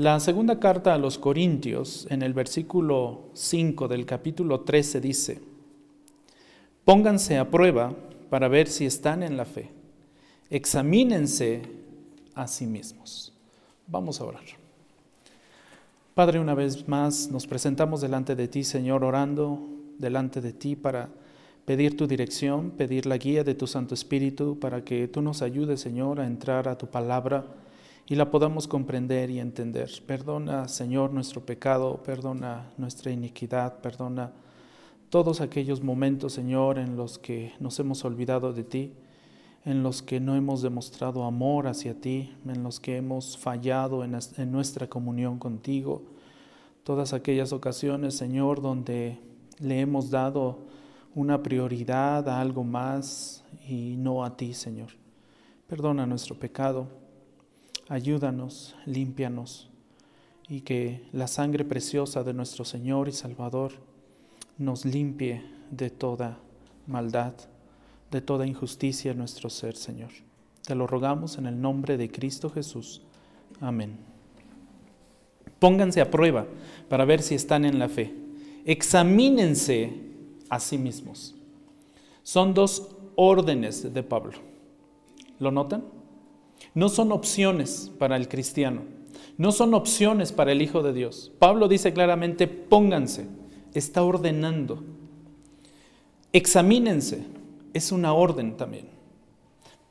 La segunda carta a los Corintios, en el versículo 5 del capítulo 13, dice, Pónganse a prueba para ver si están en la fe. Examínense a sí mismos. Vamos a orar. Padre, una vez más nos presentamos delante de ti, Señor, orando delante de ti para pedir tu dirección, pedir la guía de tu Santo Espíritu para que tú nos ayudes, Señor, a entrar a tu palabra y la podamos comprender y entender. Perdona, Señor, nuestro pecado, perdona nuestra iniquidad, perdona todos aquellos momentos, Señor, en los que nos hemos olvidado de ti, en los que no hemos demostrado amor hacia ti, en los que hemos fallado en, nuestra comunión contigo. Todas aquellas ocasiones, Señor, donde le hemos dado una prioridad a algo más y no a ti, Señor. Perdona nuestro pecado ayúdanos, límpianos, y que la sangre preciosa de nuestro Señor y Salvador nos limpie de toda maldad, de toda injusticia en nuestro ser, Señor. Te lo rogamos en el nombre de Cristo Jesús. Amén. Pónganse a prueba para ver si están en la fe. Examínense a sí mismos. Son dos órdenes de Pablo. ¿Lo notan? No son opciones para el cristiano, no son opciones para el Hijo de Dios. Pablo dice claramente, pónganse, está ordenando. Examínense, es una orden también.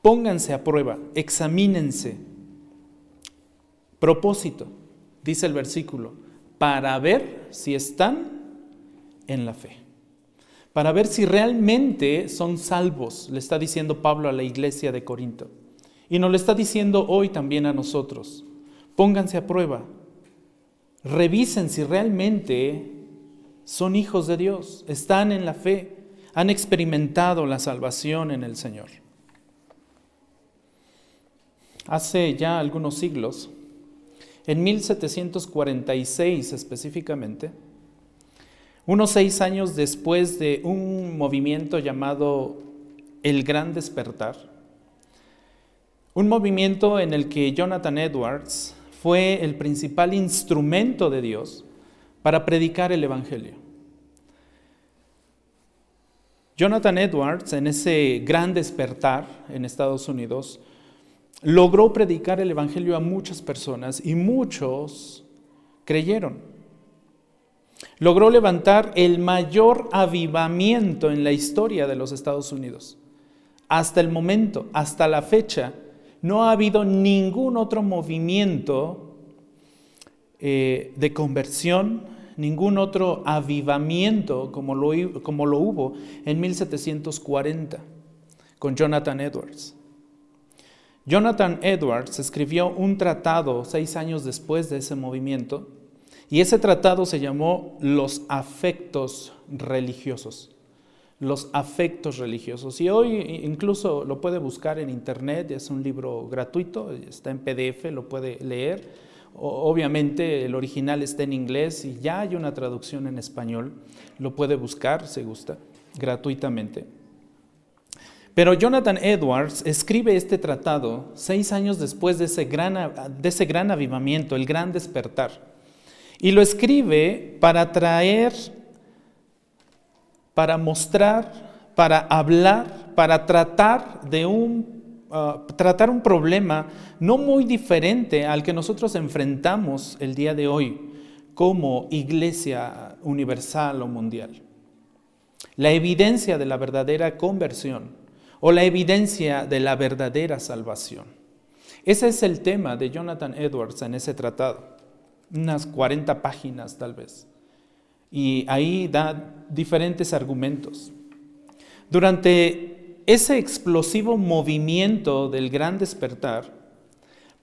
Pónganse a prueba, examínense. Propósito, dice el versículo, para ver si están en la fe. Para ver si realmente son salvos, le está diciendo Pablo a la iglesia de Corinto. Y nos lo está diciendo hoy también a nosotros. Pónganse a prueba. Revisen si realmente son hijos de Dios, están en la fe, han experimentado la salvación en el Señor. Hace ya algunos siglos, en 1746 específicamente, unos seis años después de un movimiento llamado el Gran Despertar, un movimiento en el que Jonathan Edwards fue el principal instrumento de Dios para predicar el Evangelio. Jonathan Edwards, en ese gran despertar en Estados Unidos, logró predicar el Evangelio a muchas personas y muchos creyeron. Logró levantar el mayor avivamiento en la historia de los Estados Unidos. Hasta el momento, hasta la fecha, no ha habido ningún otro movimiento eh, de conversión, ningún otro avivamiento como lo, como lo hubo en 1740 con Jonathan Edwards. Jonathan Edwards escribió un tratado seis años después de ese movimiento y ese tratado se llamó Los afectos religiosos los afectos religiosos. Y hoy incluso lo puede buscar en internet, es un libro gratuito, está en PDF, lo puede leer. Obviamente el original está en inglés y ya hay una traducción en español, lo puede buscar, se gusta, gratuitamente. Pero Jonathan Edwards escribe este tratado seis años después de ese gran, de ese gran avivamiento, el gran despertar. Y lo escribe para traer para mostrar, para hablar, para tratar de un, ah, tratar un problema no muy diferente al que nosotros enfrentamos el día de hoy como iglesia universal o mundial. La evidencia de la verdadera conversión o la evidencia de la verdadera salvación. Ese es el tema de Jonathan Edwards en ese tratado, unas 40 páginas tal vez y ahí da diferentes argumentos. Durante ese explosivo movimiento del gran despertar,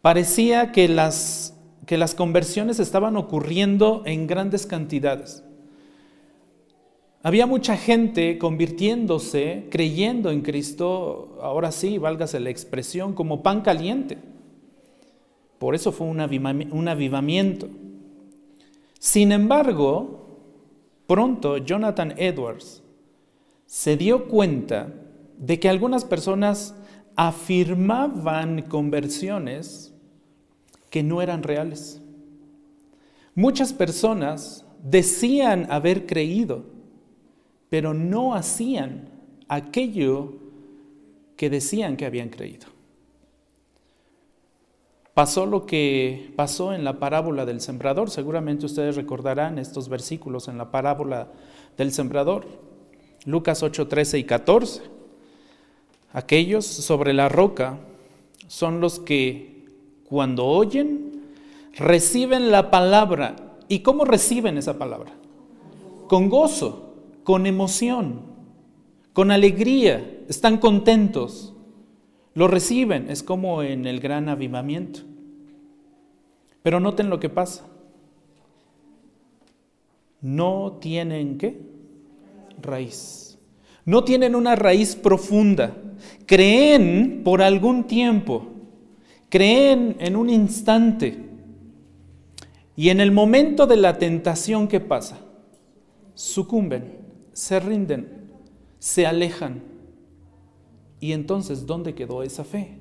parecía que las, que las conversiones estaban ocurriendo en grandes cantidades. Había mucha gente convirtiéndose, creyendo en Cristo, ahora sí, válgase la expresión, como pan caliente. Por eso fue un avivamiento. Sin embargo, Pronto Jonathan Edwards se dio cuenta de que algunas personas afirmaban conversiones que no eran reales. Muchas personas decían haber creído, pero no hacían aquello que decían que habían creído. Pasó lo que pasó en la parábola del sembrador. Seguramente ustedes recordarán estos versículos en la parábola del sembrador. Lucas 8, 13 y 14. Aquellos sobre la roca son los que cuando oyen reciben la palabra. ¿Y cómo reciben esa palabra? Con gozo, con emoción, con alegría, están contentos, lo reciben, es como en el gran avivamiento. Pero noten lo que pasa. No tienen qué? Raíz. No tienen una raíz profunda. Creen por algún tiempo. Creen en un instante. Y en el momento de la tentación, ¿qué pasa? Sucumben, se rinden, se alejan. Y entonces, ¿dónde quedó esa fe?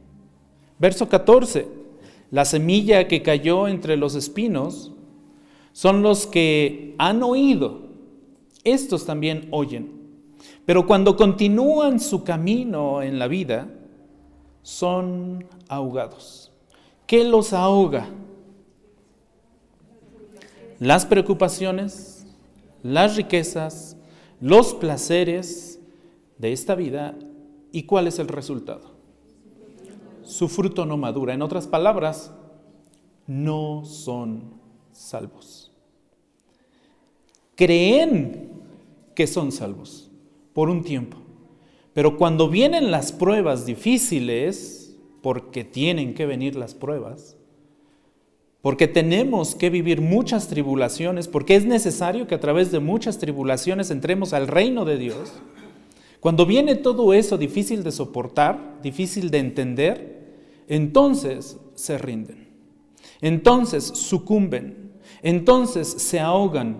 Verso 14. La semilla que cayó entre los espinos son los que han oído. Estos también oyen. Pero cuando continúan su camino en la vida, son ahogados. ¿Qué los ahoga? Las preocupaciones, las riquezas, los placeres de esta vida ¿Y cuál es el resultado? Su fruto no madura. En otras palabras, no son salvos. Creen que son salvos por un tiempo. Pero cuando vienen las pruebas difíciles, porque tienen que venir las pruebas, porque tenemos que vivir muchas tribulaciones, porque es necesario que a través de muchas tribulaciones entremos al reino de Dios, cuando viene todo eso difícil de soportar, difícil de entender, entonces se rinden, entonces sucumben, entonces se ahogan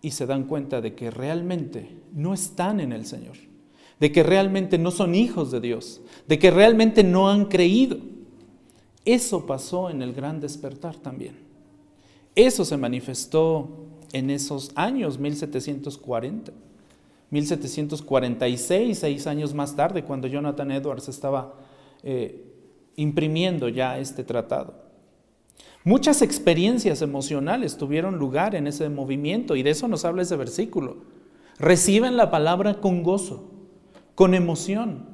y se dan cuenta de que realmente no están en el Señor, de que realmente no son hijos de Dios, de que realmente no han creído. Eso pasó en el gran despertar también. Eso se manifestó en esos años 1740. 1746, seis años más tarde, cuando Jonathan Edwards estaba eh, imprimiendo ya este tratado. Muchas experiencias emocionales tuvieron lugar en ese movimiento y de eso nos habla ese versículo. Reciben la palabra con gozo, con emoción.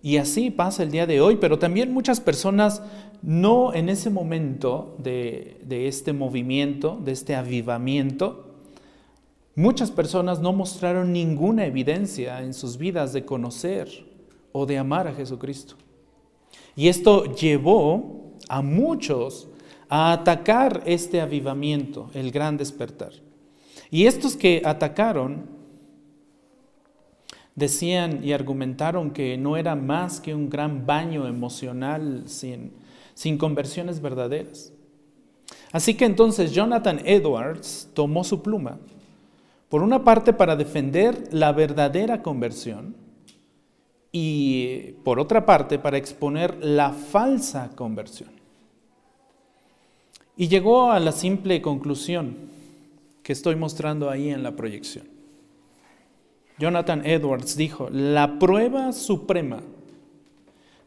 Y así pasa el día de hoy, pero también muchas personas no en ese momento de, de este movimiento, de este avivamiento, Muchas personas no mostraron ninguna evidencia en sus vidas de conocer o de amar a Jesucristo. Y esto llevó a muchos a atacar este avivamiento, el gran despertar. Y estos que atacaron decían y argumentaron que no era más que un gran baño emocional sin, conversiones verdaderas. Así que entonces Jonathan Edwards tomó su pluma por una parte para defender la verdadera conversión y por otra parte para exponer la falsa conversión. Y llegó a la simple conclusión que estoy mostrando ahí en la proyección. Jonathan Edwards dijo, la prueba suprema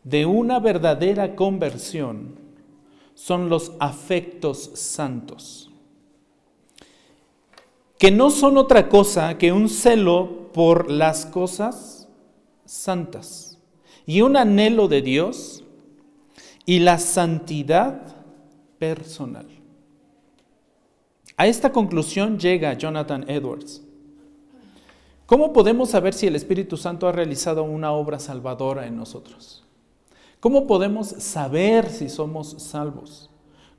de una verdadera conversión son los afectos santos que no son otra cosa que un celo por las cosas santas y un anhelo de Dios y la santidad personal. A esta conclusión llega Jonathan Edwards. ¿Cómo podemos saber si el Espíritu Santo ha realizado una obra salvadora en nosotros? ¿Cómo podemos saber si somos salvos?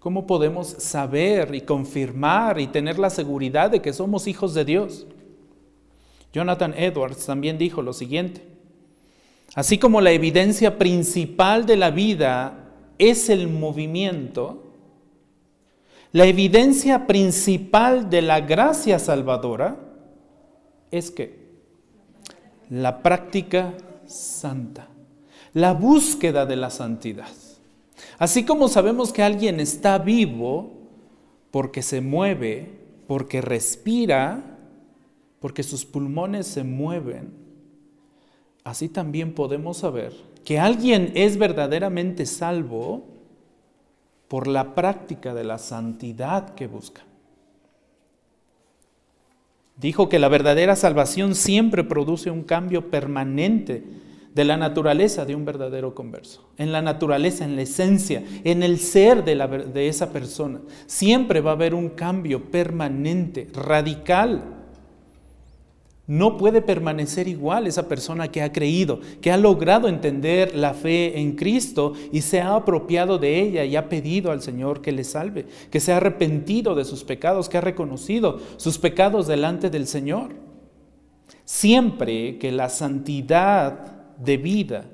¿Cómo podemos saber y confirmar y tener la seguridad de que somos hijos de Dios? Jonathan Edwards también dijo lo siguiente, así como la evidencia principal de la vida es el movimiento, la evidencia principal de la gracia salvadora es que la práctica santa, la búsqueda de la santidad. Así como sabemos que alguien está vivo porque se mueve, porque respira, porque sus pulmones se mueven, así también podemos saber que alguien es verdaderamente salvo por la práctica de la santidad que busca. Dijo que la verdadera salvación siempre produce un cambio permanente de la naturaleza de un verdadero converso, en la naturaleza, en la esencia, en el ser de, de esa persona. Siempre va a haber un cambio permanente, radical no puede permanecer igual esa persona que ha creído, que ha logrado entender la fe en Cristo y se ha apropiado de ella y ha pedido al Señor que le salve, que se ha arrepentido de sus pecados, que ha reconocido sus pecados delante del Señor. Siempre que la santidad de vida,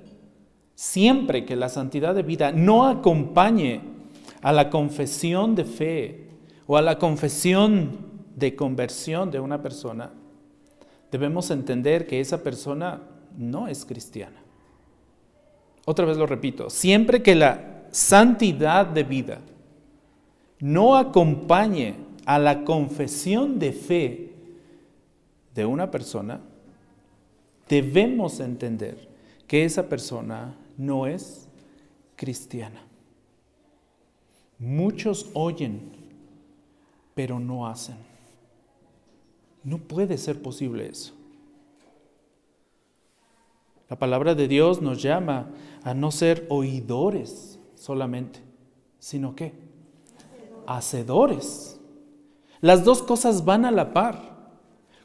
siempre que la santidad de vida no acompañe a la confesión de fe o a la confesión de conversión de una persona, debemos entender que esa persona no es cristiana. Otra vez lo repito, siempre que la santidad de vida no acompañe a la confesión de fe de una persona, debemos entender que esa persona no es cristiana. Muchos oyen, pero no hacen. No puede ser posible eso. La palabra de Dios nos llama a no ser oidores solamente, sino que hacedores. Las dos cosas van a la par.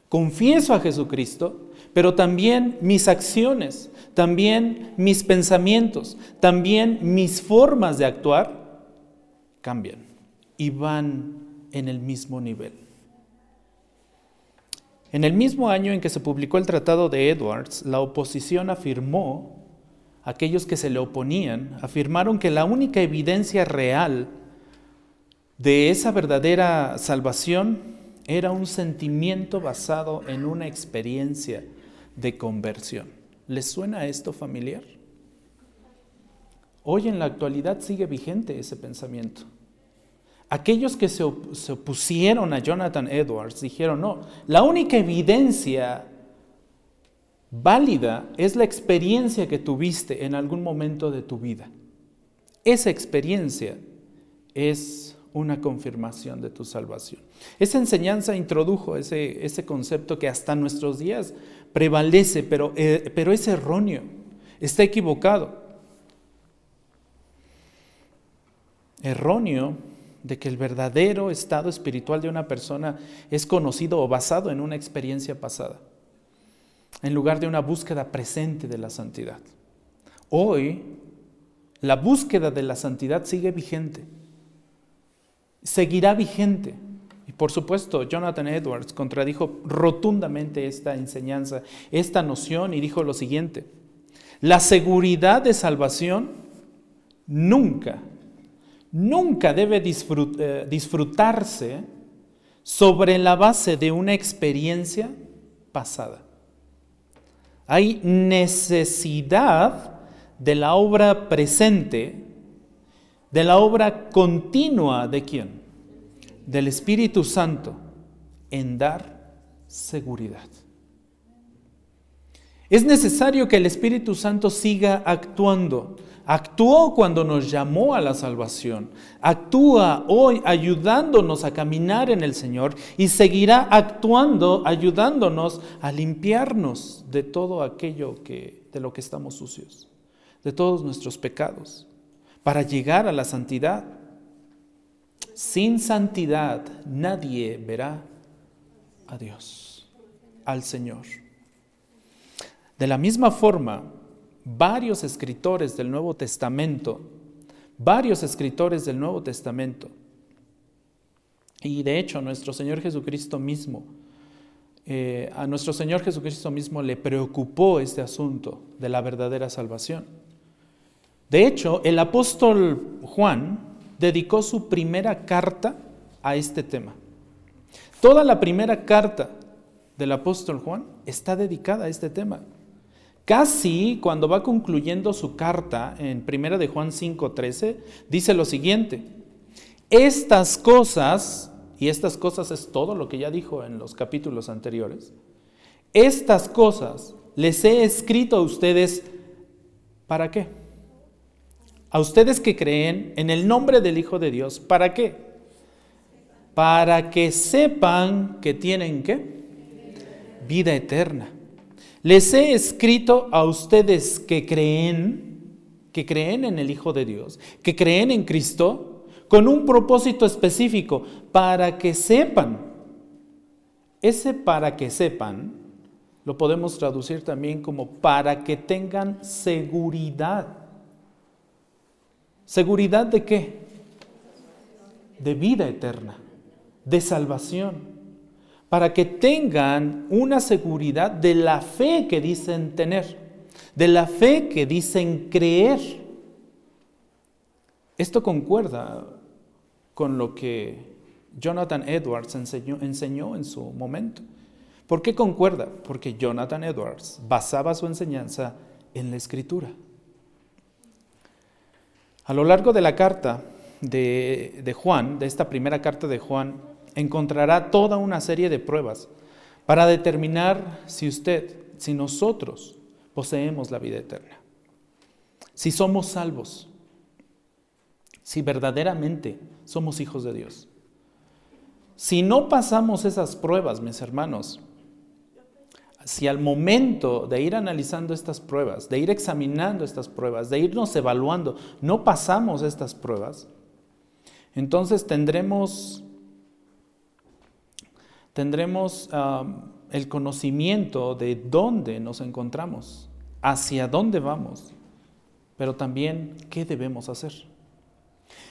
Confieso a Jesucristo, pero también mis acciones, también mis pensamientos, también mis formas de actuar cambian y van en el mismo nivel. En el mismo año en que se publicó el Tratado de Edwards, la oposición afirmó, aquellos que se le oponían, afirmaron que la única evidencia real de esa verdadera salvación era un sentimiento basado en una experiencia de conversión. ¿Les suena esto familiar? Hoy en la actualidad sigue vigente ese pensamiento. Aquellos que se, opusieron a Jonathan Edwards dijeron, no, la única evidencia válida es la experiencia que tuviste en algún momento de tu vida. Esa experiencia es una confirmación de tu salvación. Esa enseñanza introdujo ese, ese concepto que hasta nuestros días prevalece, pero, eh, pero es erróneo, está equivocado. Erróneo de que el verdadero estado espiritual de una persona es conocido o basado en una experiencia pasada, en lugar de una búsqueda presente de la santidad. Hoy, la búsqueda de la santidad sigue vigente, seguirá vigente. Por supuesto, Jonathan Edwards contradijo rotundamente esta enseñanza, esta noción, y dijo lo siguiente, la seguridad de salvación nunca nunca debe eh, disfrutarse sobre la base de una experiencia pasada. Hay necesidad de la obra presente, de la obra continua de quién? Del Espíritu Santo en dar seguridad. Es necesario que el Espíritu Santo siga actuando Actuó cuando nos llamó a la salvación. Actúa hoy ayudándonos a caminar en el Señor y seguirá actuando ayudándonos a limpiarnos de todo aquello que de lo que estamos sucios, de todos nuestros pecados, para llegar a la santidad. Sin santidad nadie verá a Dios, al Señor. De la misma forma, varios escritores del Nuevo Testamento, varios escritores del Nuevo Testamento, y de hecho nuestro Señor Jesucristo mismo, eh, a nuestro Señor Jesucristo mismo le preocupó este asunto de la verdadera salvación. De hecho, el apóstol Juan dedicó su primera carta a este tema. Toda la primera carta del apóstol Juan está dedicada a este tema. Casi cuando va concluyendo su carta en 1 de Juan 5:13, dice lo siguiente: Estas cosas, y estas cosas es todo lo que ya dijo en los capítulos anteriores, estas cosas les he escrito a ustedes, ¿para qué? A ustedes que creen en el nombre del Hijo de Dios, ¿para qué? Para que sepan que tienen qué? Vida eterna. Les he escrito a ustedes que creen, que creen en el Hijo de Dios, que creen en Cristo, con un propósito específico, para que sepan. Ese para que sepan lo podemos traducir también como para que tengan seguridad ¿Seguridad de qué? De vida eterna, de salvación, para que tengan una seguridad de la fe que dicen tener, de la fe que dicen creer. Esto concuerda con lo que Jonathan Edwards enseñó, en su momento. ¿Por qué concuerda? Porque Jonathan Edwards basaba su enseñanza en la escritura. A lo largo de la carta de, Juan, de esta primera carta de Juan, encontrará toda una serie de pruebas para determinar si usted, si nosotros poseemos la vida eterna, si somos salvos, si verdaderamente somos hijos de Dios. Si no pasamos esas pruebas, mis hermanos, si al momento de ir analizando estas pruebas, de ir examinando estas pruebas, de irnos evaluando, no pasamos estas pruebas, entonces tendremos, tendremos el conocimiento de dónde nos encontramos, hacia dónde vamos, pero también qué debemos hacer.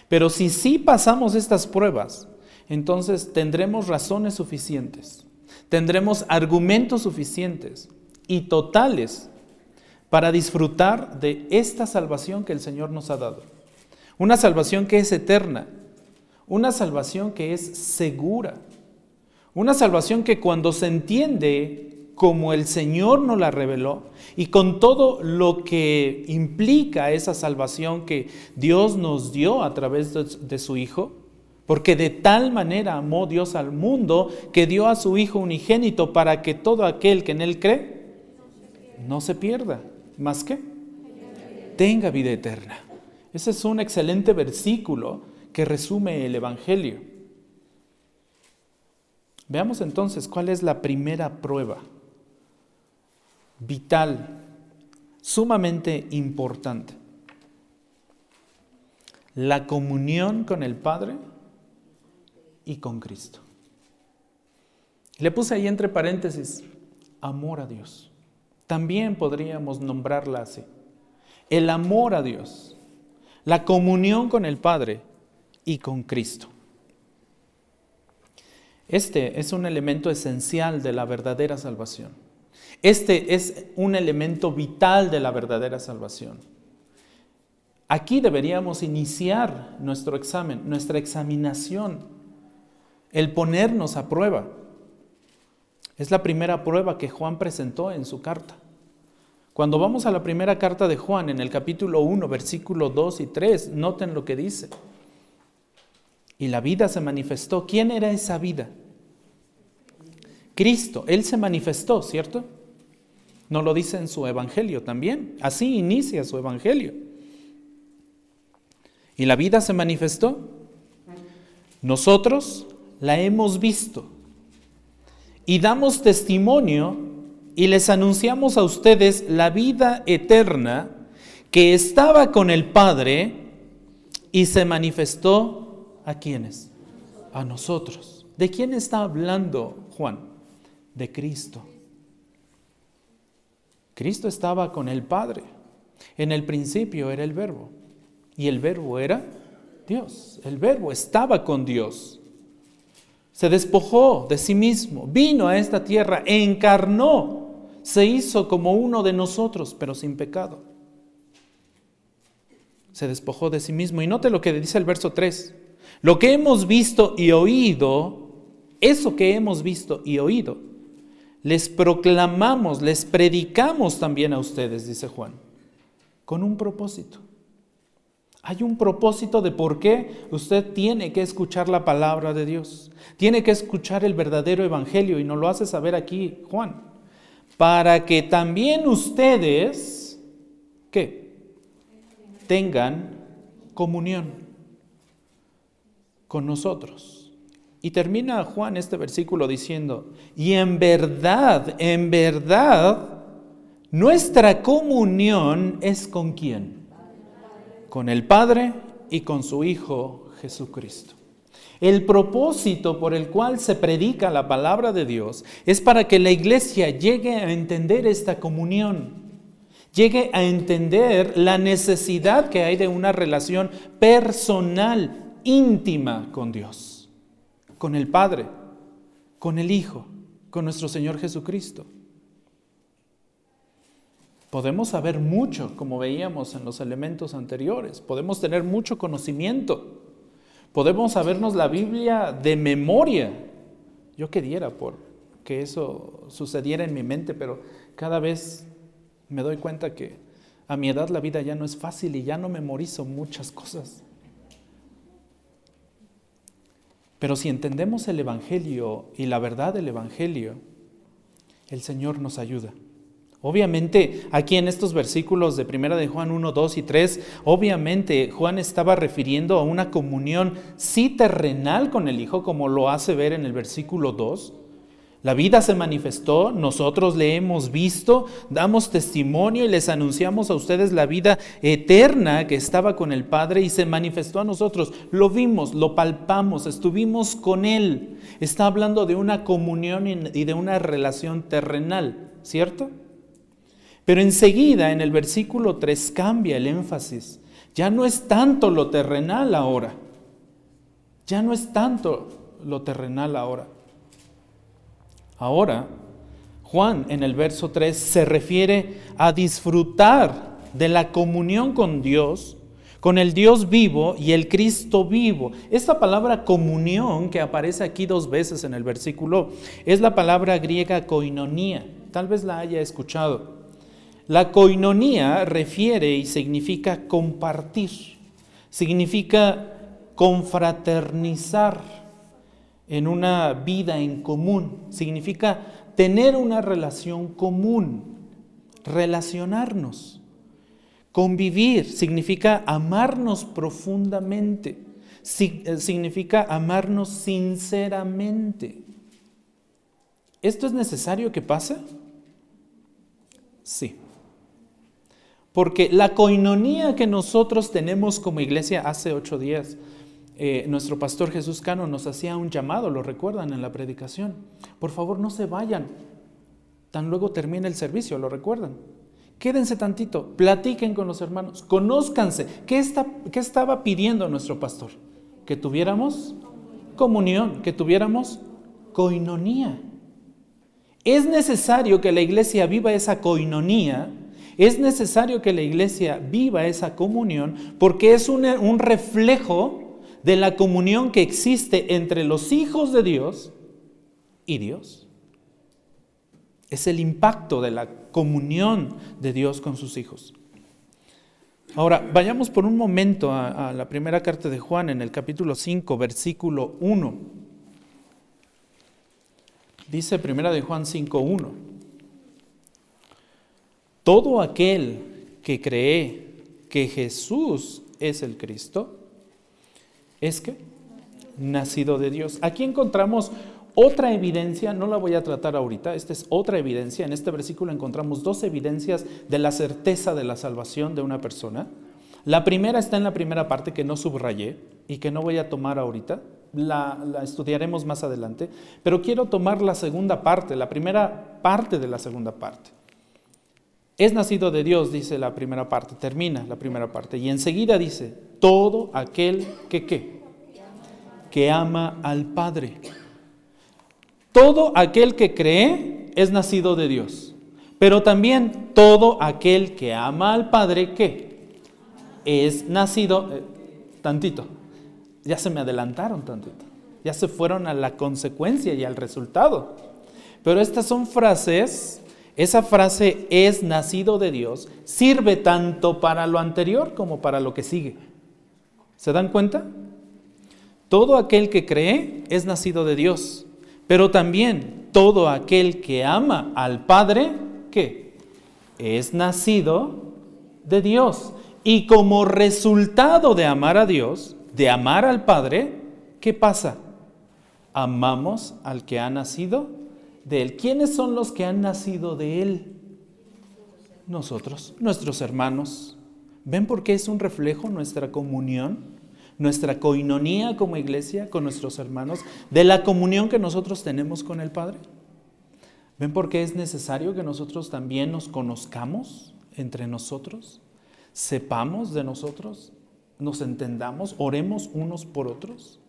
Pero si sí pasamos estas pruebas, entonces tendremos razones suficientes tendremos argumentos suficientes y totales para disfrutar de esta salvación que el Señor nos ha dado. Una salvación que es eterna, una salvación que es segura, una salvación que cuando se entiende como el Señor nos la reveló y con todo lo que implica esa salvación que Dios nos dio a través de, su Hijo, porque de tal manera amó Dios al mundo que dio a su Hijo unigénito para que todo aquel que en Él cree no se pierda. ¿Más que? Tenga vida eterna. Ese es un excelente versículo que resume el Evangelio. Veamos entonces cuál es la primera prueba vital, sumamente importante. La comunión con el Padre y con Cristo. Le puse ahí entre paréntesis, amor a Dios. También podríamos nombrarla así. El amor a Dios, la comunión con el Padre y con Cristo. Este es un elemento esencial de la verdadera salvación. Este es un elemento vital de la verdadera salvación. Aquí deberíamos iniciar nuestro examen, nuestra examinación el ponernos a prueba. Es la primera prueba que Juan presentó en su carta. Cuando vamos a la primera carta de Juan, en el capítulo 1, versículo 2 y 3, noten lo que dice. Y la vida se manifestó. ¿Quién era esa vida? Cristo. Él se manifestó, ¿cierto? No lo dice en su evangelio también. Así inicia su evangelio. Y la vida se manifestó. Nosotros la hemos visto y damos testimonio y les anunciamos a ustedes la vida eterna que estaba con el Padre y se manifestó a quienes? A nosotros. ¿De quién está hablando Juan? De Cristo. Cristo estaba con el Padre. En el principio era el verbo. Y el verbo era Dios. El verbo estaba con Dios se despojó de sí mismo, vino a esta tierra, encarnó, se hizo como uno de nosotros, pero sin pecado. Se despojó de sí mismo. Y note lo que dice el verso 3. Lo que hemos visto y oído, eso que hemos visto y oído, les proclamamos, les predicamos también a ustedes, dice Juan, con un propósito. Hay un propósito de por qué usted tiene que escuchar la palabra de Dios. Tiene que escuchar el verdadero evangelio y nos lo hace saber aquí Juan. Para que también ustedes, ¿qué? Tengan comunión con nosotros. Y termina Juan este versículo diciendo, y en verdad, en verdad, nuestra comunión es con quién? Con el Padre y con su Hijo Jesucristo. El propósito por el cual se predica la palabra de Dios es para que la iglesia llegue a entender esta comunión, llegue a entender la necesidad que hay de una relación personal, íntima con Dios, con el Padre, con el Hijo, con nuestro Señor Jesucristo. Podemos saber mucho, como veíamos en los elementos anteriores, podemos tener mucho conocimiento, podemos sabernos la Biblia de memoria. Yo quería por que eso sucediera en mi mente, pero cada vez me doy cuenta que a mi edad la vida ya no es fácil y ya no memorizo muchas cosas. Pero si entendemos el Evangelio y la verdad del Evangelio, el Señor nos ayuda. Obviamente, aquí en estos versículos de 1 de Juan 1, 2 y 3, obviamente Juan estaba refiriendo a una comunión sí terrenal con el Hijo, como lo hace ver en el versículo 2, la vida se manifestó, nosotros le hemos visto, damos testimonio y les anunciamos a ustedes la vida eterna que estaba con el Padre y se manifestó a nosotros. Lo vimos, lo palpamos, estuvimos con Él. Está hablando de una comunión y de una relación terrenal, ¿cierto? Pero enseguida en el versículo 3 cambia el énfasis. Ya no es tanto lo terrenal ahora. Ya no es tanto lo terrenal ahora. Ahora, Juan en el verso 3 se refiere a disfrutar de la comunión con Dios, con el Dios vivo y el Cristo vivo. Esta palabra comunión que aparece aquí dos veces en el versículo es la palabra griega koinonía. Tal vez la haya escuchado. La koinonía refiere y significa compartir, significa confraternizar en una vida en común. Significa tener una relación común, relacionarnos. Convivir significa amarnos profundamente, eh, significa amarnos sinceramente. ¿Esto es necesario que pase? Sí. Porque la coinonía que nosotros tenemos como iglesia hace ocho días, eh, nuestro pastor Jesús Cano nos hacía un llamado, lo recuerdan en la predicación. Por favor, no se vayan. Tan luego termine el servicio, ¿lo recuerdan? Quédense tantito, platiquen con los hermanos, conózcanse. ¿Qué, está, qué estaba pidiendo nuestro pastor? Que tuviéramos comunión, que tuviéramos coinonía. Es necesario que la iglesia viva esa coinonía, es necesario que la iglesia viva esa comunión, porque es un reflejo de la comunión que existe entre los hijos de Dios y Dios. Es el impacto de la comunión de Dios con sus hijos. Ahora, vayamos por un momento a, la primera carta de Juan en el capítulo 5, versículo 1. Dice primera de Juan 5, 1. Todo aquel que cree que Jesús es el Cristo, es que nacido de Dios. Aquí encontramos otra evidencia, no la voy a tratar ahorita, esta es otra evidencia. En este versículo encontramos dos evidencias de la certeza de la salvación de una persona. La primera está en la primera parte que no subrayé y que no voy a tomar ahorita, la, la, estudiaremos más adelante, pero quiero tomar la segunda parte, la primera parte de la segunda parte. Es nacido de Dios, dice la primera parte, termina la primera parte, y enseguida dice, todo aquel que qué, que ama al Padre. Todo aquel que cree es nacido de Dios, pero también todo aquel que ama al Padre, ¿qué? Es nacido, eh, tantito, ya se me adelantaron tantito, ya se fueron a la consecuencia y al resultado. Pero estas son frases esa frase es nacido de Dios, sirve tanto para lo anterior como para lo que sigue. ¿Se dan cuenta? Todo aquel que cree es nacido de Dios, pero también todo aquel que ama al Padre, ¿qué? Es nacido de Dios. Y como resultado de amar a Dios, de amar al Padre, ¿qué pasa? Amamos al que ha nacido de Él. ¿Quiénes son los que han nacido de Él? Nosotros, nuestros hermanos. ¿Ven por qué es un reflejo nuestra comunión? nuestra coinonía como iglesia con nuestros hermanos, de la comunión que nosotros tenemos con el Padre. ¿Ven por qué es necesario que nosotros también nos conozcamos entre nosotros? Sepamos de nosotros, nos entendamos, oremos unos por otros.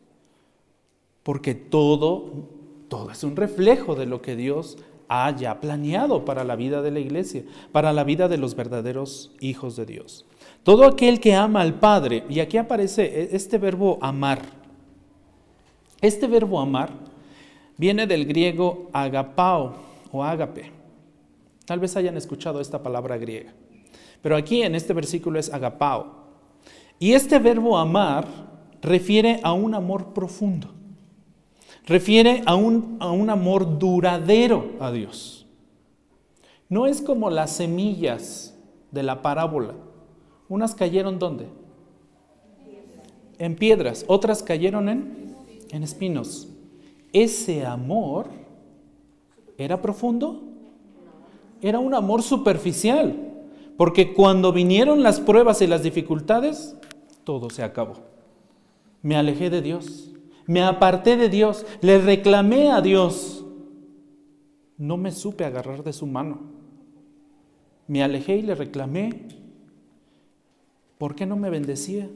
Porque todo, todo es un reflejo de lo que Dios ha ya planeado para la vida de la iglesia, para la vida de los verdaderos hijos de Dios. Todo aquel que ama al Padre, y aquí aparece e, este verbo amar. Este verbo amar viene del griego agapao o agape. Tal vez hayan escuchado esta palabra griega. Pero aquí en este versículo es agapao. Y este verbo amar refiere a un amor profundo. Refiere a un, a un amor duradero a Dios. No es como las semillas de la parábola unas cayeron ¿dónde? En piedras, otras cayeron en, en espinos. Ese amor era profundo, era un amor superficial, porque cuando vinieron las pruebas y las dificultades, todo se acabó. Me alejé de Dios, me aparté de Dios, le reclamé a Dios, no me supe agarrar de su mano. Me alejé y le reclamé ¿Por qué no me bendecía?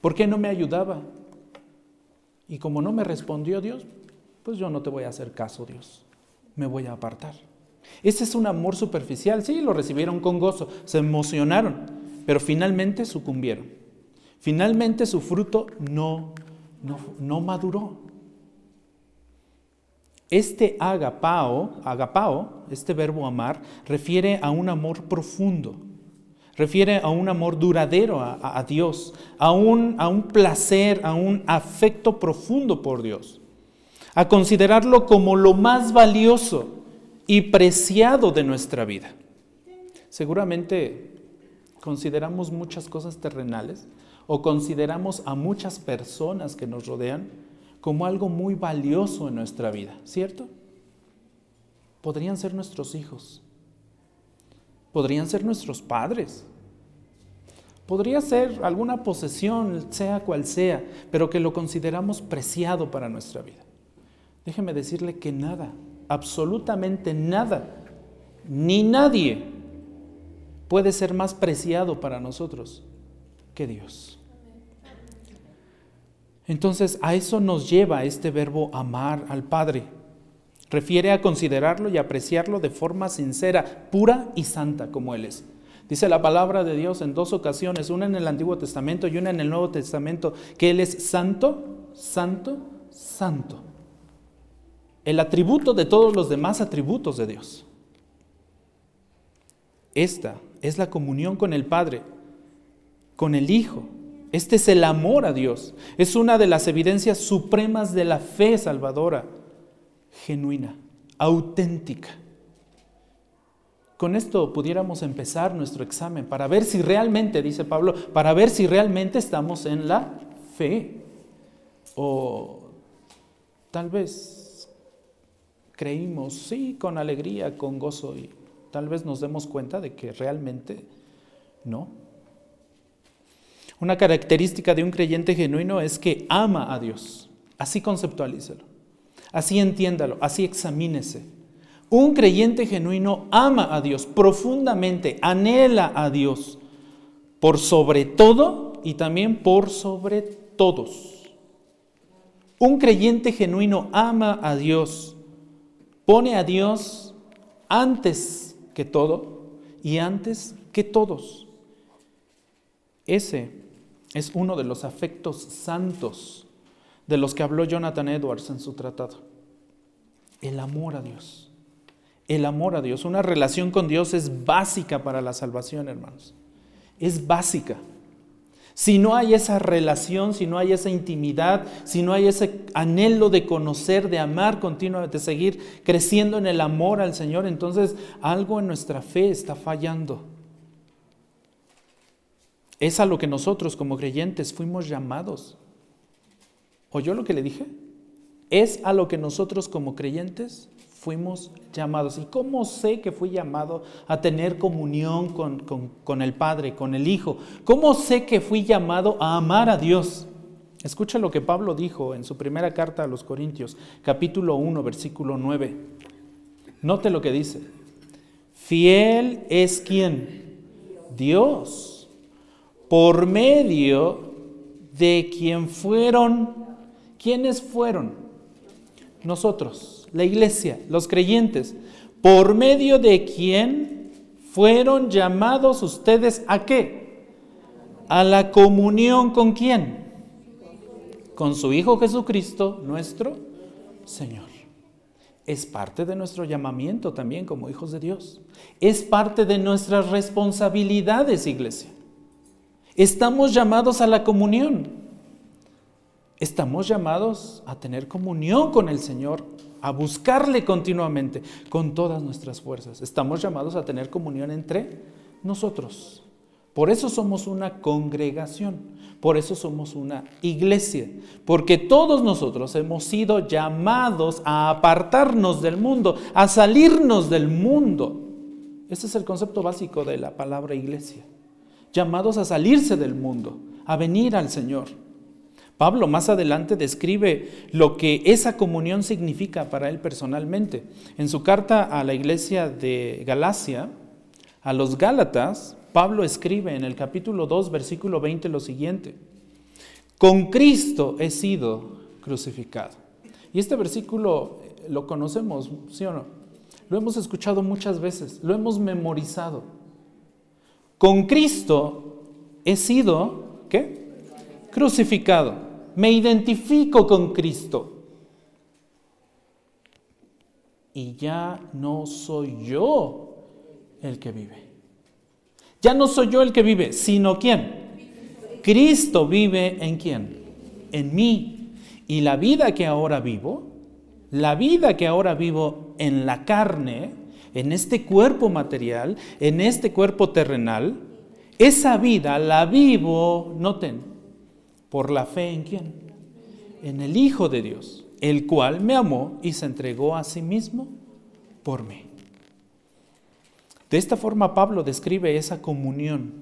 ¿Por qué no me ayudaba? Y como no me respondió Dios, pues yo no te voy a hacer caso, Dios. Me voy a apartar. Ese es un amor superficial. Sí, lo recibieron con gozo, se emocionaron, pero finalmente sucumbieron. Finalmente su fruto no, no, no maduró. Este agapao, agapao, este verbo amar, refiere a un amor profundo Refiere a un amor duradero a, Dios, a un, a un placer, a un afecto profundo por Dios, a considerarlo como lo más valioso y preciado de nuestra vida. Seguramente consideramos muchas cosas terrenales o consideramos a muchas personas que nos rodean como algo muy valioso en nuestra vida, ¿cierto? Podrían ser nuestros hijos, podrían ser nuestros padres, podría ser alguna posesión, sea cual sea, pero que lo consideramos preciado para nuestra vida. Déjeme decirle que nada, absolutamente nada, ni nadie puede ser más preciado para nosotros que Dios. Entonces a eso nos lleva este verbo amar al Padre. Refiere a considerarlo y apreciarlo de forma sincera, pura y santa como Él es. Dice la palabra de Dios en dos ocasiones, una en el Antiguo Testamento y una en el Nuevo Testamento, que Él es santo, santo, santo. El atributo de todos los demás atributos de Dios. Esta es la comunión con el Padre, con el Hijo. Este es el amor a Dios. Es una de las evidencias supremas de la fe salvadora, genuina, auténtica. Con esto pudiéramos empezar nuestro examen para ver si realmente, dice Pablo, para ver si realmente estamos en la fe. O tal vez creímos, sí, con alegría, con gozo, y tal vez nos demos cuenta de que realmente no. Una característica de un creyente genuino es que ama a Dios. Así conceptualícelo, así entiéndalo, así examínese. Un creyente genuino ama a Dios profundamente, anhela a Dios por sobre todo y también por sobre todos. Un creyente genuino ama a Dios, pone a Dios antes que todo y antes que todos. Ese es uno de los afectos santos de los que habló Jonathan Edwards en su tratado. El amor a Dios el amor a Dios. Una relación con Dios es básica para la salvación, hermanos. Es básica. Si no hay esa relación, si no hay esa intimidad, si no hay ese anhelo de conocer, de amar continuamente, de seguir creciendo en el amor al Señor, entonces algo en nuestra fe está fallando. Es a lo que nosotros como creyentes fuimos llamados. ¿Oyó lo que le dije? Es a lo que nosotros como creyentes fuimos llamados. ¿Y cómo sé que fui llamado a tener comunión con, el Padre, con el Hijo? ¿Cómo sé que fui llamado a amar a Dios? Escucha lo que Pablo dijo en su primera carta a los Corintios, capítulo 1, versículo 9. Note lo que dice. Fiel es quien? Dios por medio de quien fueron, ¿quiénes fueron? Nosotros, la iglesia, los creyentes, por medio de quien fueron llamados ustedes a qué? A la comunión con quién? Con su Hijo Jesucristo, nuestro Señor. Es parte de nuestro llamamiento también como hijos de Dios. Es parte de nuestras responsabilidades, iglesia. Estamos llamados a la comunión. Estamos llamados a tener comunión con el Señor, a buscarle continuamente con todas nuestras fuerzas. Estamos llamados a tener comunión entre nosotros. Por eso somos una congregación, por eso somos una iglesia, porque todos nosotros hemos sido llamados a apartarnos del mundo, a salirnos del mundo. Ese es el concepto básico de la palabra iglesia llamados a salirse del mundo, a venir al Señor. Pablo más adelante describe lo que esa comunión significa para él personalmente. En su carta a la iglesia de Galacia, a los Gálatas, Pablo escribe en el capítulo 2, versículo 20 lo siguiente. Con Cristo he sido crucificado. Y este versículo lo conocemos, ¿sí o no? Lo hemos escuchado muchas veces, lo hemos memorizado. Con Cristo he sido, ¿qué? Crucificado. Me identifico con Cristo. Y ya no soy yo el que vive. Ya no soy yo el que vive, sino quién. Cristo vive en quién? En mí. Y la vida que ahora vivo, la vida que ahora vivo en la carne, en este cuerpo material, en este cuerpo terrenal, esa vida la vivo, noten, por la fe en quién? En el Hijo de Dios, el cual me amó y se entregó a sí mismo por mí. De esta forma Pablo describe esa comunión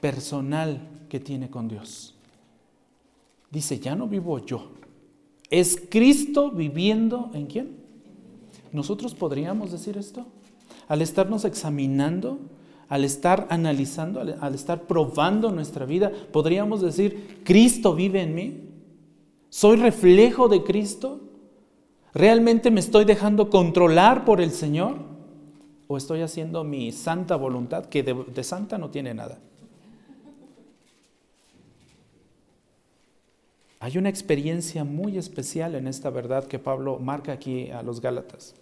personal que tiene con Dios. Dice, ya no vivo yo, es Cristo viviendo en quién? ¿Nosotros podríamos decir esto? Al estarnos examinando, al estar analizando, al, estar probando nuestra vida, podríamos decir, Cristo vive en mí. ¿Soy reflejo de Cristo? ¿Realmente me estoy dejando controlar por el Señor? ¿O estoy haciendo mi santa voluntad, que de santa no tiene nada? Hay una experiencia muy especial en esta verdad que Pablo marca aquí a los Gálatas.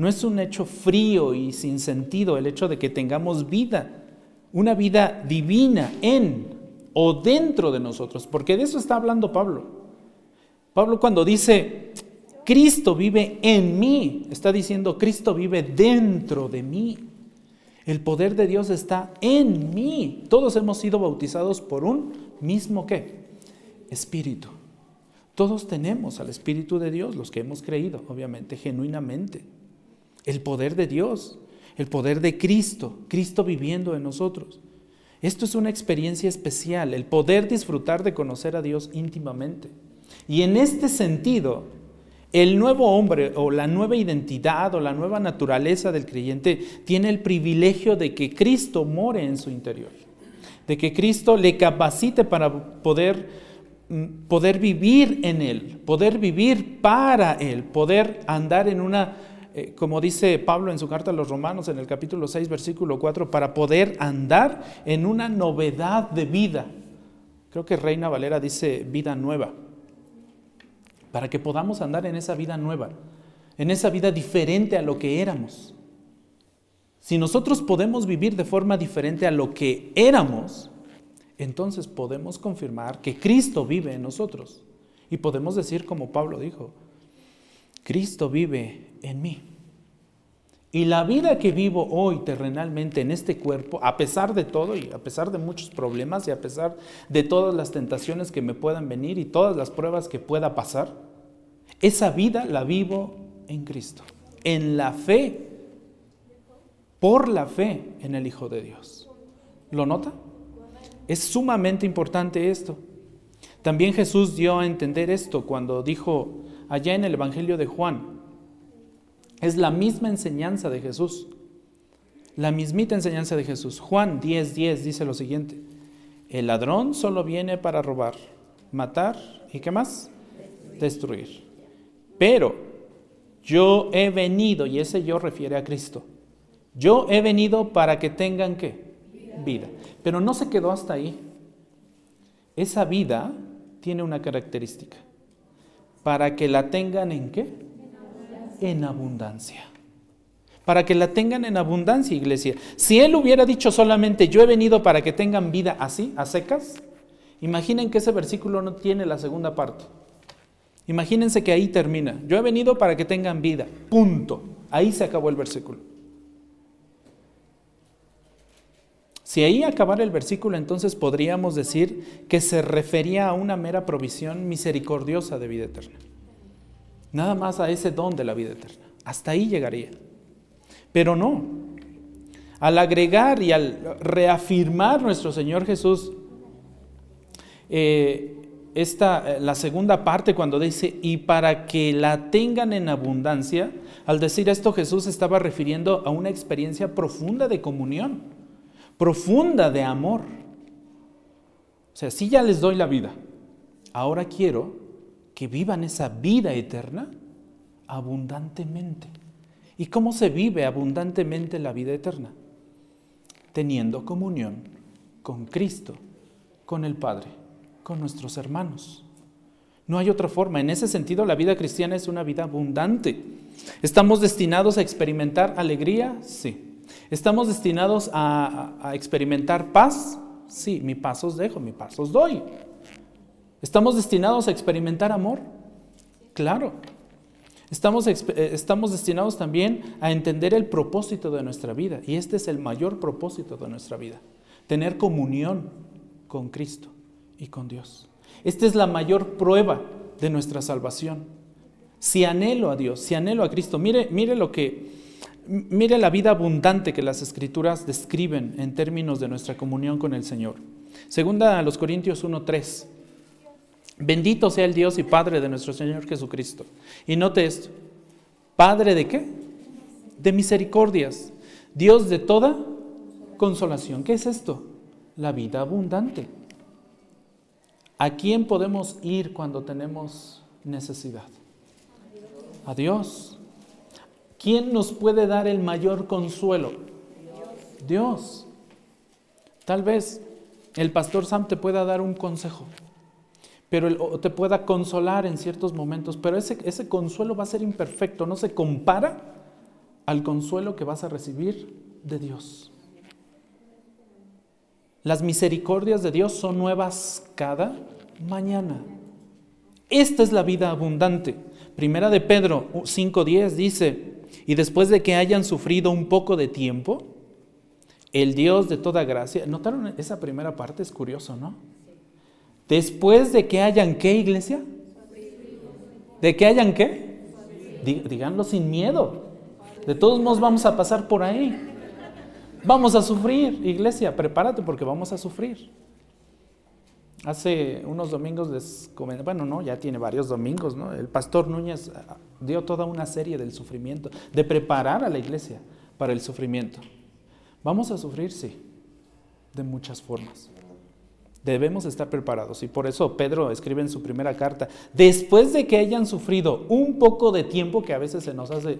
No es un hecho frío y sin sentido el hecho de que tengamos vida, una vida divina en o dentro de nosotros, porque de eso está hablando Pablo. Pablo cuando dice, Cristo vive en mí, está diciendo, Cristo vive dentro de mí. El poder de Dios está en mí. Todos hemos sido bautizados por un mismo qué? Espíritu. Todos tenemos al Espíritu de Dios, los que hemos creído, obviamente, genuinamente el poder de Dios, el poder de Cristo, Cristo viviendo en nosotros. Esto es una experiencia especial, el poder disfrutar de conocer a Dios íntimamente. Y en este sentido, el nuevo hombre o la nueva identidad o la nueva naturaleza del creyente tiene el privilegio de que Cristo more en su interior, de que Cristo le capacite para poder, mm, poder vivir en Él, poder vivir para Él, poder andar en una eh, como dice Pablo en su carta a los Romanos en el capítulo 6, versículo 4, para poder andar en una novedad de vida. Creo que Reina Valera dice vida nueva. Para que podamos andar en esa vida nueva, en esa vida diferente a lo que éramos. Si nosotros podemos vivir de forma diferente a lo que éramos, entonces podemos confirmar que Cristo vive en nosotros. Y podemos decir como Pablo dijo, Cristo vive en mí. Y la vida que vivo hoy terrenalmente en este cuerpo, a pesar de todo y a pesar de muchos problemas y a pesar de todas las tentaciones que me puedan venir y todas las pruebas que pueda pasar, esa vida la vivo en Cristo, en la fe, por la fe en el Hijo de Dios. ¿Lo nota? Es sumamente importante esto. También Jesús dio a entender esto cuando dijo allá en el Evangelio de Juan, es la misma enseñanza de Jesús. La mismita enseñanza de Jesús. Juan 10:10 10 dice lo siguiente. El ladrón solo viene para robar, matar y qué más? Destruir. Pero yo he venido, y ese yo refiere a Cristo. Yo he venido para que tengan qué? Vida. Pero no se quedó hasta ahí. Esa vida tiene una característica. Para que la tengan en qué? En abundancia. Para que la tengan en abundancia, iglesia. Si Él hubiera dicho solamente, yo he venido para que tengan vida así, a secas, imaginen que ese versículo no tiene la segunda parte. Imagínense que ahí termina. Yo he venido para que tengan vida. Punto. Ahí se acabó el versículo. Si ahí acabara el versículo, entonces podríamos decir que se refería a una mera provisión misericordiosa de vida eterna. Nada más a ese don de la vida eterna. Hasta ahí llegaría. Pero no. Al agregar y al reafirmar nuestro Señor Jesús eh, esta, la segunda parte cuando dice, y para que la tengan en abundancia, al decir esto Jesús estaba refiriendo a una experiencia profunda de comunión, profunda de amor. O sea, si ya les doy la vida, ahora quiero que vivan esa vida eterna abundantemente. ¿Y cómo se vive abundantemente la vida eterna? Teniendo comunión con Cristo, con el Padre, con nuestros hermanos. No hay otra forma. En ese sentido, la vida cristiana es una vida abundante. ¿Estamos destinados a experimentar alegría? Sí. ¿Estamos destinados a, experimentar paz? Sí, mi paz os dejo, mi paz os doy. ¿Estamos destinados a experimentar amor? Claro. Estamos, eh, estamos, destinados también a entender el propósito de nuestra vida. Y este es el mayor propósito de nuestra vida. Tener comunión con Cristo y con Dios. Esta es la mayor prueba de nuestra salvación. Si anhelo a Dios, si anhelo a Cristo, mire, mire lo que, mire la vida abundante que las escrituras describen en términos de nuestra comunión con el Señor. Segunda a los Corintios 1.3. Bendito sea el Dios y Padre de nuestro Señor Jesucristo. Y note esto. ¿Padre de qué? De misericordias. Dios de toda consolación. ¿Qué es esto? La vida abundante. ¿A quién podemos ir cuando tenemos necesidad? A Dios. ¿Quién nos puede dar el mayor consuelo? Dios. Tal vez el pastor Sam te pueda dar un consejo pero te pueda consolar en ciertos momentos, pero ese, ese consuelo va a ser imperfecto, no se compara al consuelo que vas a recibir de Dios. Las misericordias de Dios son nuevas cada mañana. Esta es la vida abundante. Primera de Pedro 5.10 dice, y después de que hayan sufrido un poco de tiempo, el Dios de toda gracia, ¿notaron esa primera parte? Es curioso, ¿no? Después de que hayan qué, iglesia? ¿De que hayan qué? Díganlo sin miedo. De todos modos vamos a pasar por ahí. Vamos a sufrir, iglesia, prepárate porque vamos a sufrir. Hace unos domingos bueno, no, ya tiene varios domingos, ¿no? El pastor Núñez ah, dio toda una serie del sufrimiento, de preparar a la iglesia para el sufrimiento. Vamos a sufrir, sí, de muchas formas. Debemos estar preparados y por eso Pedro escribe en su primera carta, después de que hayan sufrido un poco de tiempo que a veces se nos hace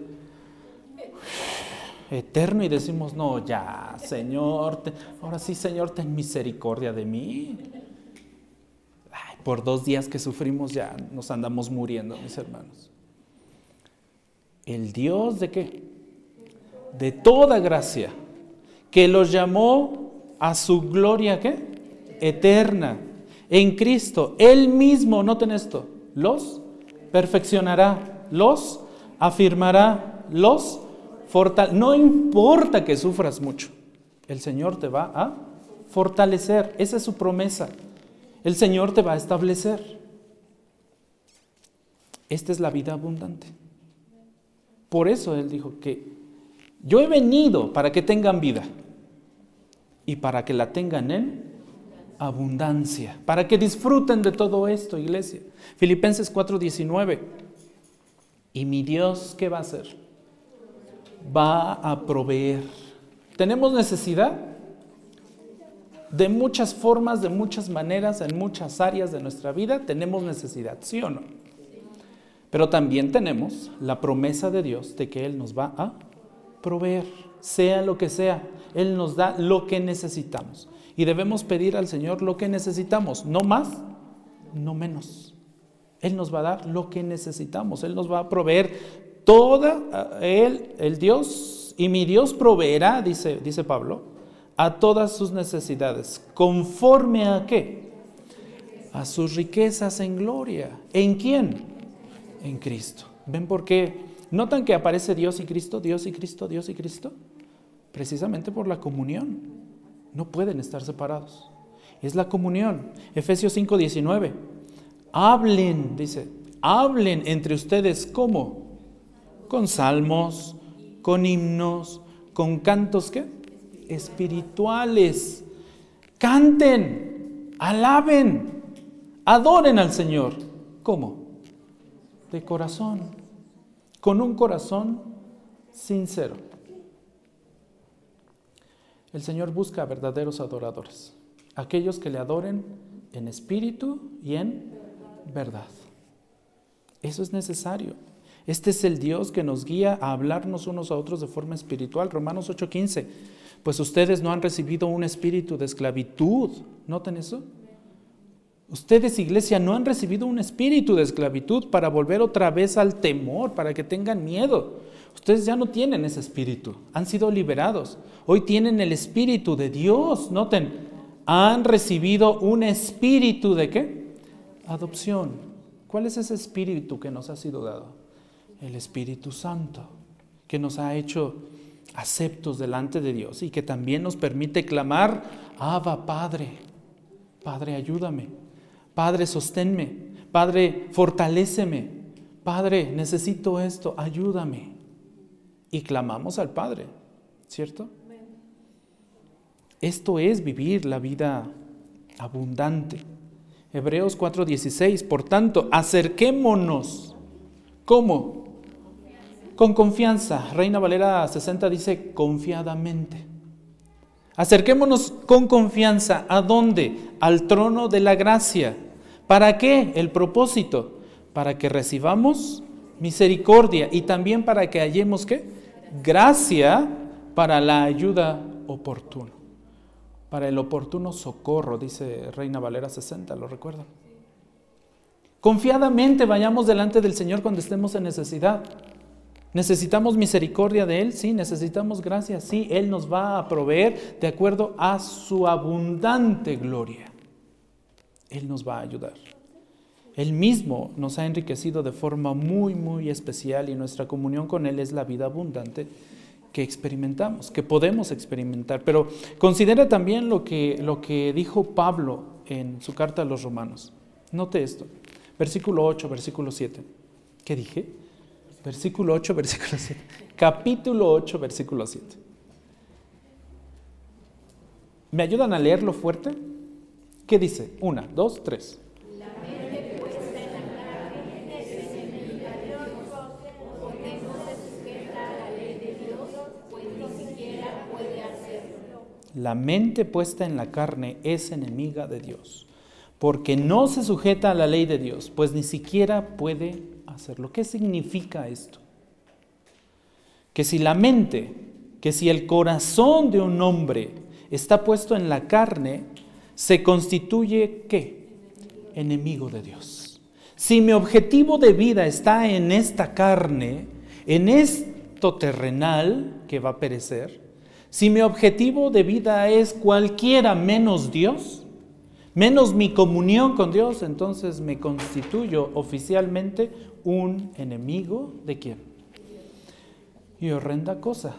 eterno y decimos, no, ya, Señor, ahora sí, Señor, ten misericordia de mí. por dos días que sufrimos ya nos andamos muriendo, mis hermanos. El Dios de qué? De toda gracia, que los llamó a su gloria, ¿qué? Eterna. En Cristo, Él mismo, noten esto, los perfeccionará, los afirmará, los fortalecerá. No importa que sufras mucho, el Señor te va a fortalecer. Esa es su promesa. El Señor te va a establecer. Esta es la vida abundante. Por eso Él dijo que yo he venido para que tengan vida y para que la tengan en abundancia, para que disfruten de todo esto, iglesia. Filipenses 4:19. Y mi Dios, ¿qué va a hacer? Va a proveer. ¿Tenemos necesidad? De muchas formas, de muchas maneras, en muchas áreas de nuestra vida tenemos necesidad, ¿sí o no? Pero también tenemos la promesa de Dios de que Él nos va a proveer, sea lo que sea. Él nos da lo que necesitamos. Y debemos pedir al Señor lo que necesitamos, no más, no menos. Él nos va a dar lo que necesitamos. Él nos va a proveer toda, Él, el Dios, y mi Dios proveerá, dice, dice Pablo, a todas sus necesidades. ¿Conforme a qué? A sus riquezas en gloria. ¿En quién? En Cristo. ¿Ven por qué? ¿Notan que aparece Dios y Cristo, Dios y Cristo, Dios y Cristo? Precisamente por la comunión. No pueden estar separados. Es la comunión. Efesios 5:19. Hablen, dice, hablen entre ustedes ¿cómo? Con salmos, con himnos, con cantos ¿qué? espirituales. Canten, alaben, adoren al Señor. ¿Cómo? De corazón, con un corazón sincero. El Señor busca verdaderos adoradores, aquellos que le adoren en espíritu y en verdad. Eso es necesario. Este es el Dios que nos guía a hablarnos unos a otros de forma espiritual. Romanos 8:15 pues ustedes no han recibido un espíritu de esclavitud. ¿Noten eso? Ustedes, iglesia, no han recibido un espíritu de esclavitud para volver otra vez al temor, para que tengan miedo. Ustedes ya no tienen ese espíritu, han sido liberados. Hoy tienen el espíritu de Dios. Noten, han recibido un espíritu de qué? Adopción. ¿Cuál es ese espíritu que nos ha sido dado? El Espíritu Santo, que nos ha hecho aceptos delante de Dios y que también nos permite clamar, Abba Padre, Padre ayúdame, Padre sosténme, Padre fortaléceme, Padre necesito esto, ayúdame. Y clamamos al Padre, ¿cierto? Esto es vivir la vida abundante. Hebreos 4:16, por tanto, acerquémonos. ¿Cómo? Con confianza. Reina Valera 60 dice confiadamente. Acerquémonos con confianza. ¿A dónde? Al trono de la gracia. ¿Para qué? El propósito. Para que recibamos misericordia y también para que hallemos qué? Gracia para la ayuda oportuna. Para el oportuno socorro, dice Reina Valera 60, ¿lo recuerdan? Confiadamente vayamos delante del Señor cuando estemos en necesidad. ¿Necesitamos misericordia de Él? Sí, necesitamos gracia. Sí, Él nos va a proveer de acuerdo a su abundante gloria. Él nos va a ayudar. Él mismo nos ha enriquecido de forma muy, muy especial y nuestra comunión con Él es la vida abundante que experimentamos, que podemos experimentar. Pero considera también lo que, lo que dijo Pablo en su carta a los romanos. Note esto, versículo 8, versículo 7. ¿Qué dije? Versículo 8, versículo 7. Capítulo 8, versículo 7. ¿Me ayudan a leerlo fuerte? ¿Qué dice? Una, dos, tres. La mente puesta en la carne es enemiga de Dios, porque no se sujeta a la ley de Dios, pues ni siquiera puede hacerlo. La mente puesta en la carne es enemiga de Dios, porque no se sujeta a la ley de Dios, pues ni siquiera puede hacerlo. ¿Qué significa esto? Que si la mente, que si el corazón de un hombre está puesto en la carne, se constituye ¿qué? Enemigo de Dios. Si mi objetivo de vida está en esta carne, en esto terrenal que va a perecer, si mi objetivo de vida es cualquiera menos Dios, menos mi comunión con Dios, entonces me constituyo oficialmente un enemigo de quién. Y horrenda cosa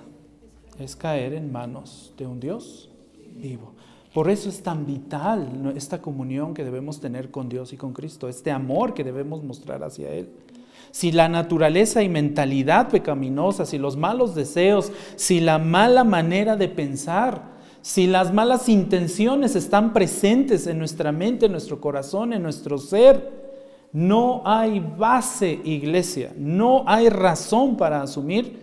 es caer en manos de un Dios vivo. Por eso es tan vital esta comunión que debemos tener con Dios y con Cristo, este amor que debemos mostrar hacia Él. Si la naturaleza y mentalidad pecaminosa, si los malos deseos, si la mala manera de pensar, si las malas intenciones están presentes en nuestra mente, en nuestro corazón, en nuestro ser, no hay base, iglesia, no hay razón para asumir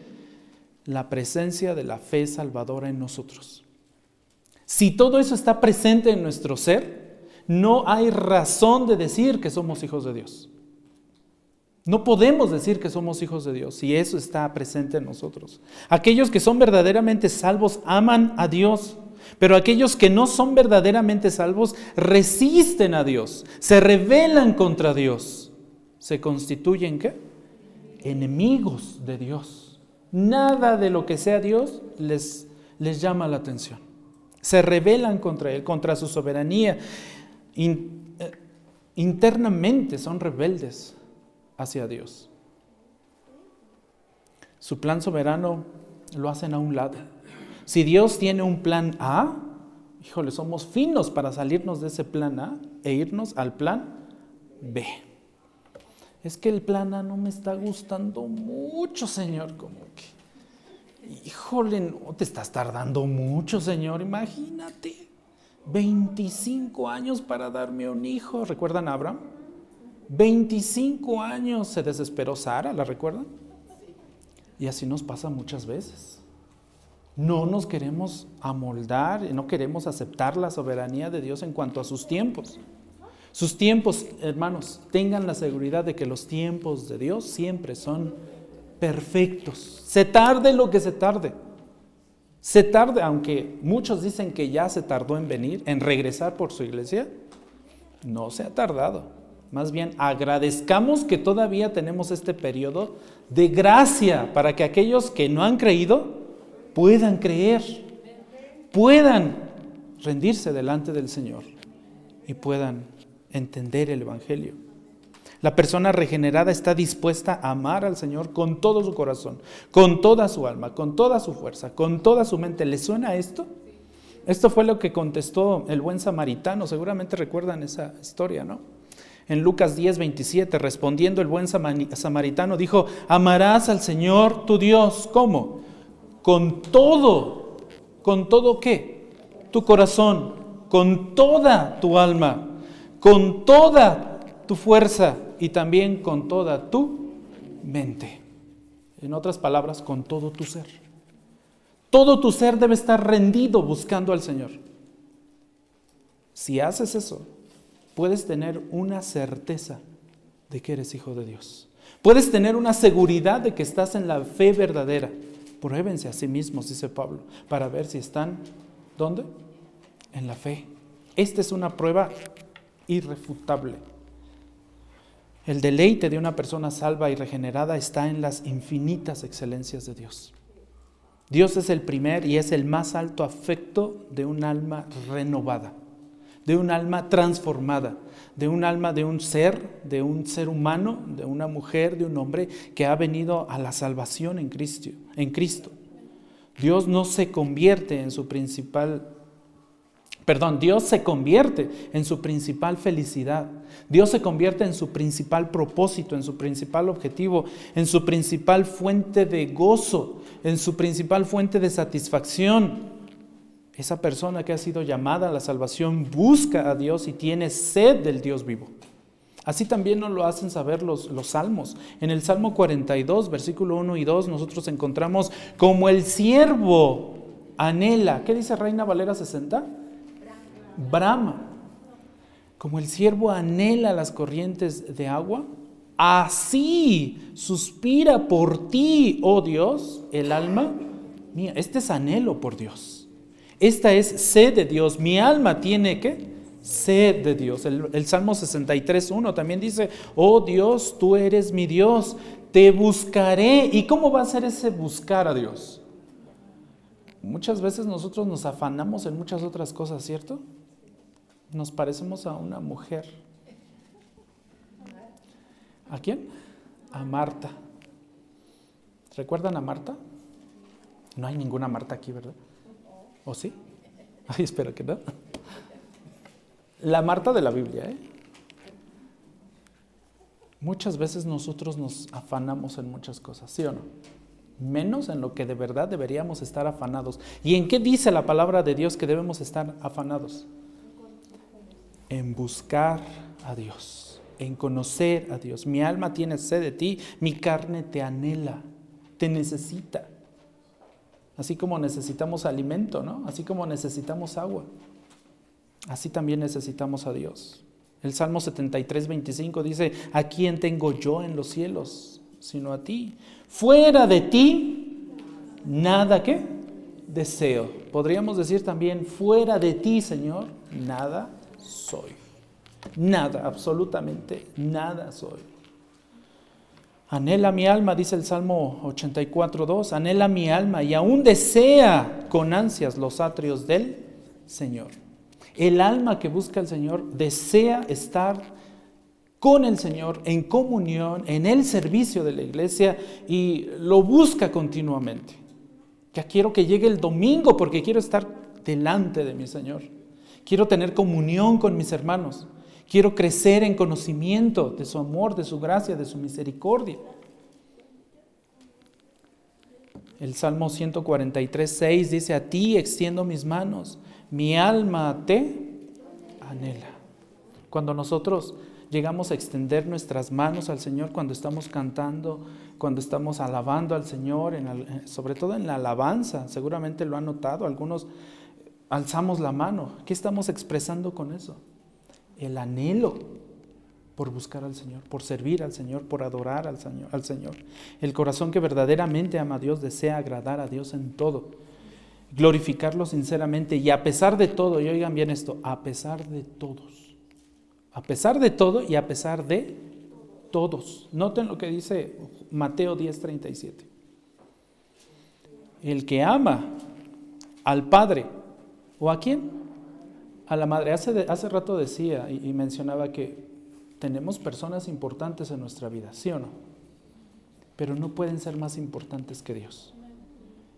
la presencia de la fe salvadora en nosotros. Si todo eso está presente en nuestro ser, no hay razón de decir que somos hijos de Dios. No podemos decir que somos hijos de Dios si eso está presente en nosotros. Aquellos que son verdaderamente salvos aman a Dios, pero aquellos que no son verdaderamente salvos resisten a Dios, se rebelan contra Dios, se constituyen ¿qué? Enemigos de Dios. Nada de lo que sea Dios les, les llama la atención. Se rebelan contra Él, contra su soberanía. Eh, internamente son rebeldes hacia Dios. Su plan soberano lo hacen a un lado. Si Dios tiene un plan A, híjole, somos finos para salirnos de ese plan A e irnos al plan B. Es que el plan A no me está gustando mucho, Señor, como que, híjole, no te estás tardando mucho, Señor, imagínate. 25 años para darme un hijo. ¿Recuerdan a Abraham? 25 años se desesperó Sara, ¿la recuerdan? Y así nos pasa muchas veces. No nos queremos amoldar, no queremos aceptar la soberanía de Dios en cuanto a sus tiempos. Sus tiempos, hermanos, tengan la seguridad de que los tiempos de Dios siempre son perfectos. Se tarde lo que se tarde. Se tarde, aunque muchos dicen que ya se tardó en venir, en regresar por su iglesia, no se ha tardado. Más bien, agradezcamos que todavía tenemos este periodo de gracia para que aquellos que no han creído puedan creer, puedan rendirse delante del Señor y puedan entender el Evangelio. La persona regenerada está dispuesta a amar al Señor con todo su corazón, con toda su alma, con toda su fuerza, con toda su mente. ¿Le suena esto? Esto fue lo que contestó el buen samaritano. Seguramente recuerdan esa historia, ¿no? En Lucas 10, 27, respondiendo el buen samaritano, dijo, amarás al Señor tu Dios. ¿Cómo? Con todo. ¿Con todo qué? Tu corazón, con toda tu alma, con toda tu fuerza y también con toda tu mente. En otras palabras, con todo tu ser. Todo tu ser debe estar rendido buscando al Señor. Si haces eso, puedes tener una certeza de que eres hijo de Dios. Puedes tener una seguridad de que estás en la fe verdadera. Pruébense a sí mismos, dice Pablo, para ver si están, ¿dónde? En la fe. Esta es una prueba irrefutable. El deleite de una persona salva y regenerada está en las infinitas excelencias de Dios. Dios es el primer y es el más alto afecto de un alma renovada de un alma transformada, de un alma de un ser, de un ser humano, de una mujer, de un hombre que ha venido a la salvación en Cristo. En Cristo. Dios no se convierte en su principal Perdón, Dios se convierte en su principal felicidad. Dios se convierte en su principal propósito, en su principal objetivo, en su principal fuente de gozo, en su principal fuente de satisfacción. Esa persona que ha sido llamada a la salvación busca a Dios y tiene sed del Dios vivo. Así también nos lo hacen saber los, los, salmos. En el Salmo 42, versículo 1 y 2, nosotros encontramos como el siervo anhela. ¿Qué dice Reina Valera 60? Brahma. Como el siervo anhela las corrientes de agua, así suspira por ti, oh Dios, el alma mía. Este es anhelo por Dios. Esta es sed de Dios. Mi alma tiene que sed de Dios. El, el Salmo 63.1 también dice, oh Dios, tú eres mi Dios, te buscaré. ¿Y cómo va a ser ese buscar a Dios? Muchas veces nosotros nos afanamos en muchas otras cosas, ¿cierto? nos parecemos a una mujer. ¿A quién? A Marta. ¿Recuerdan a Marta? No hay ninguna Marta aquí, ¿verdad? ¿O sí? Ay, espero que no. La Marta de la Biblia, ¿eh? Muchas veces nosotros nos afanamos en muchas cosas, ¿sí o no? Menos en lo que de verdad deberíamos estar afanados. ¿Y en qué dice la palabra de Dios que debemos estar afanados? En buscar a Dios, en conocer a Dios. Mi alma tiene sed de ti, mi carne te anhela, te necesita. Así como necesitamos alimento, ¿no? Así como necesitamos agua. Así también necesitamos a Dios. El Salmo 73, 25 dice, ¿a quién tengo yo en los cielos? Sino a ti. Fuera de ti, nada que deseo. Podríamos decir también, fuera de ti, Señor, nada soy. Nada, absolutamente nada soy. Anhela mi alma, dice el Salmo 84.2, anhela mi alma y aún desea con ansias los atrios del Señor. El alma que busca al Señor desea estar con el Señor en comunión, en el servicio de la iglesia y lo busca continuamente. Ya quiero que llegue el domingo porque quiero estar delante de mi Señor. Quiero tener comunión con mis hermanos. Quiero crecer en conocimiento de su amor, de su gracia, de su misericordia. El Salmo 143, 6 dice, a ti extiendo mis manos, mi alma te anhela. Cuando nosotros llegamos a extender nuestras manos al Señor, cuando estamos cantando, cuando estamos alabando al Señor, sobre todo en la alabanza, seguramente lo han notado, algunos alzamos la mano. ¿Qué estamos expresando con eso? El anhelo por buscar al Señor, por servir al Señor, por adorar al Señor, al Señor. El corazón que verdaderamente ama a Dios desea agradar a Dios en todo, glorificarlo sinceramente y a pesar de todo, y oigan bien esto, a pesar de todos, a pesar de todo y a pesar de todos. Noten lo que dice Mateo 10:37. El que ama al Padre, ¿o a quién? A la madre. Hace, hace rato decía y, mencionaba que tenemos personas importantes en nuestra vida, ¿sí o no? Pero no pueden ser más importantes que Dios.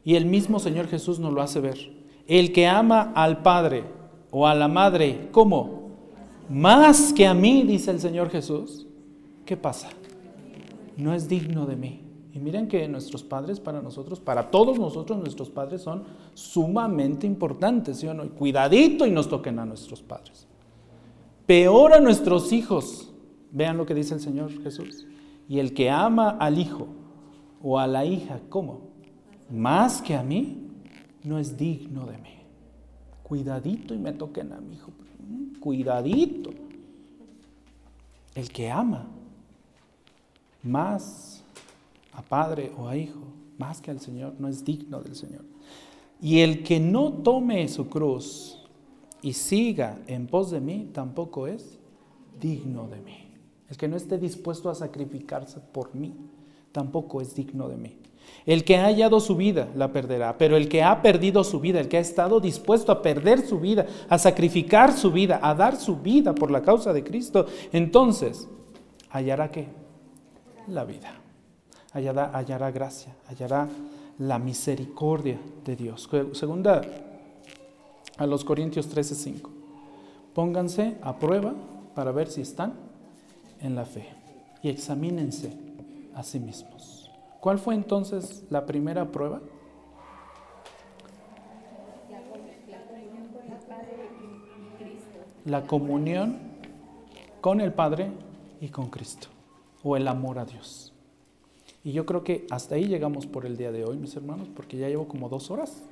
Y el mismo Señor Jesús nos lo hace ver. El que ama al Padre o a la Madre, ¿cómo? Más que a mí, dice el Señor Jesús, ¿qué pasa? No es digno de mí. Y miren que nuestros padres para nosotros, para todos nosotros, nuestros padres son sumamente importantes, ¿sí o no? cuidadito y nos toquen a nuestros padres. Peor a nuestros hijos. Vean lo que dice el Señor Jesús. Y el que ama al hijo o a la hija, ¿cómo? Más que a mí, no es digno de mí. Cuidadito y me toquen a mi hijo. Cuidadito. El que ama más a padre o a hijo, más que al Señor, no es digno del Señor. Y el que no tome su cruz y siga en pos de mí, tampoco es digno de mí. El que no esté dispuesto a sacrificarse por mí, tampoco es digno de mí. El que ha hallado su vida la perderá, pero el que ha perdido su vida, el que ha estado dispuesto a perder su vida, a sacrificar su vida, a dar su vida por la causa de Cristo, entonces hallará qué? La vida hallará, gracia, hallará la misericordia de Dios. Segunda a los Corintios 13:5. Pónganse a prueba para ver si están en la fe y examínense a sí mismos. ¿Cuál fue entonces la primera prueba? La comunión con el Padre y con Cristo, o el amor a Dios. Y yo creo que hasta ahí llegamos por el día de hoy, mis hermanos, porque ya llevo como dos horas.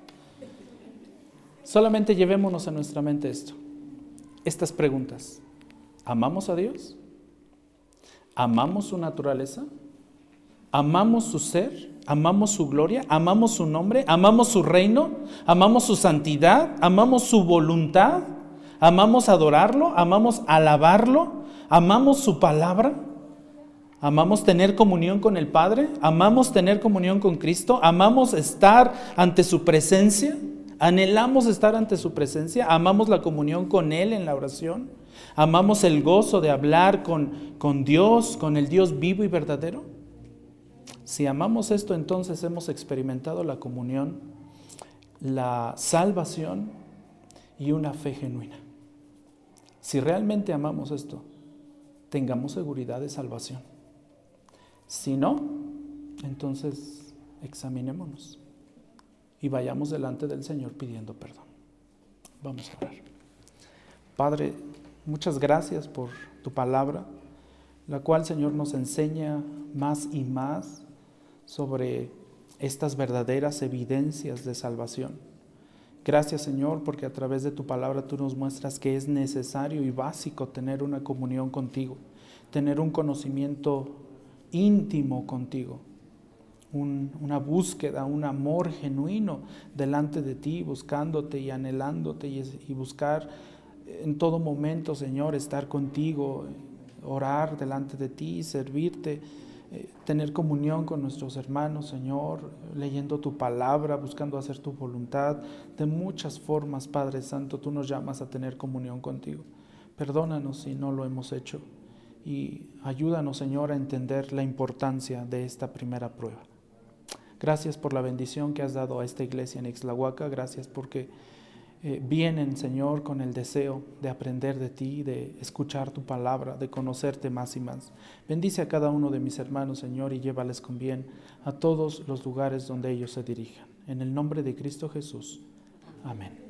Solamente llevémonos a nuestra mente esto, estas preguntas. ¿Amamos a Dios? ¿Amamos su naturaleza? ¿Amamos su ser? ¿Amamos su gloria? ¿Amamos su nombre? ¿Amamos su reino? ¿Amamos su santidad? ¿Amamos su voluntad? ¿Amamos adorarlo? ¿Amamos alabarlo? ¿Amamos su palabra? Amamos tener comunión con el Padre, amamos tener comunión con Cristo, amamos estar ante su presencia, Anhelamos estar ante su presencia, amamos la comunión con Él en la oración, amamos el gozo de hablar con, con Dios, con el Dios vivo y verdadero. Si amamos esto, entonces hemos experimentado la comunión, la salvación y una fe genuina. Si realmente amamos esto, tengamos seguridad de salvación. Si no, entonces examinémonos y vayamos delante del Señor pidiendo perdón. Vamos a orar. Padre, muchas gracias por tu palabra, la cual, Señor, nos enseña más y más sobre estas verdaderas evidencias de salvación. Gracias, Señor, porque a través de tu palabra tú nos muestras que es necesario y básico tener una comunión contigo, tener un conocimiento íntimo contigo una búsqueda, un amor genuino delante de ti, buscándote y anhelándote y, buscar en todo momento, Señor, estar contigo, orar delante de ti, servirte, eh, tener comunión con nuestros hermanos, Señor, leyendo tu palabra, buscando hacer tu voluntad. De muchas formas, Padre Santo, tú nos llamas a tener comunión contigo. Perdónanos si no lo hemos hecho y ayúdanos, Señor, a entender la importancia de esta primera prueba. Gracias por la bendición que has dado a esta iglesia en Ixlahuaca. Gracias porque eh, vienen, Señor, con el deseo de aprender de ti, de escuchar tu palabra, de conocerte más y más. Bendice a cada uno de mis hermanos, Señor, y llévales con bien a todos los lugares donde ellos se dirijan. En el nombre de Cristo Jesús. Amén.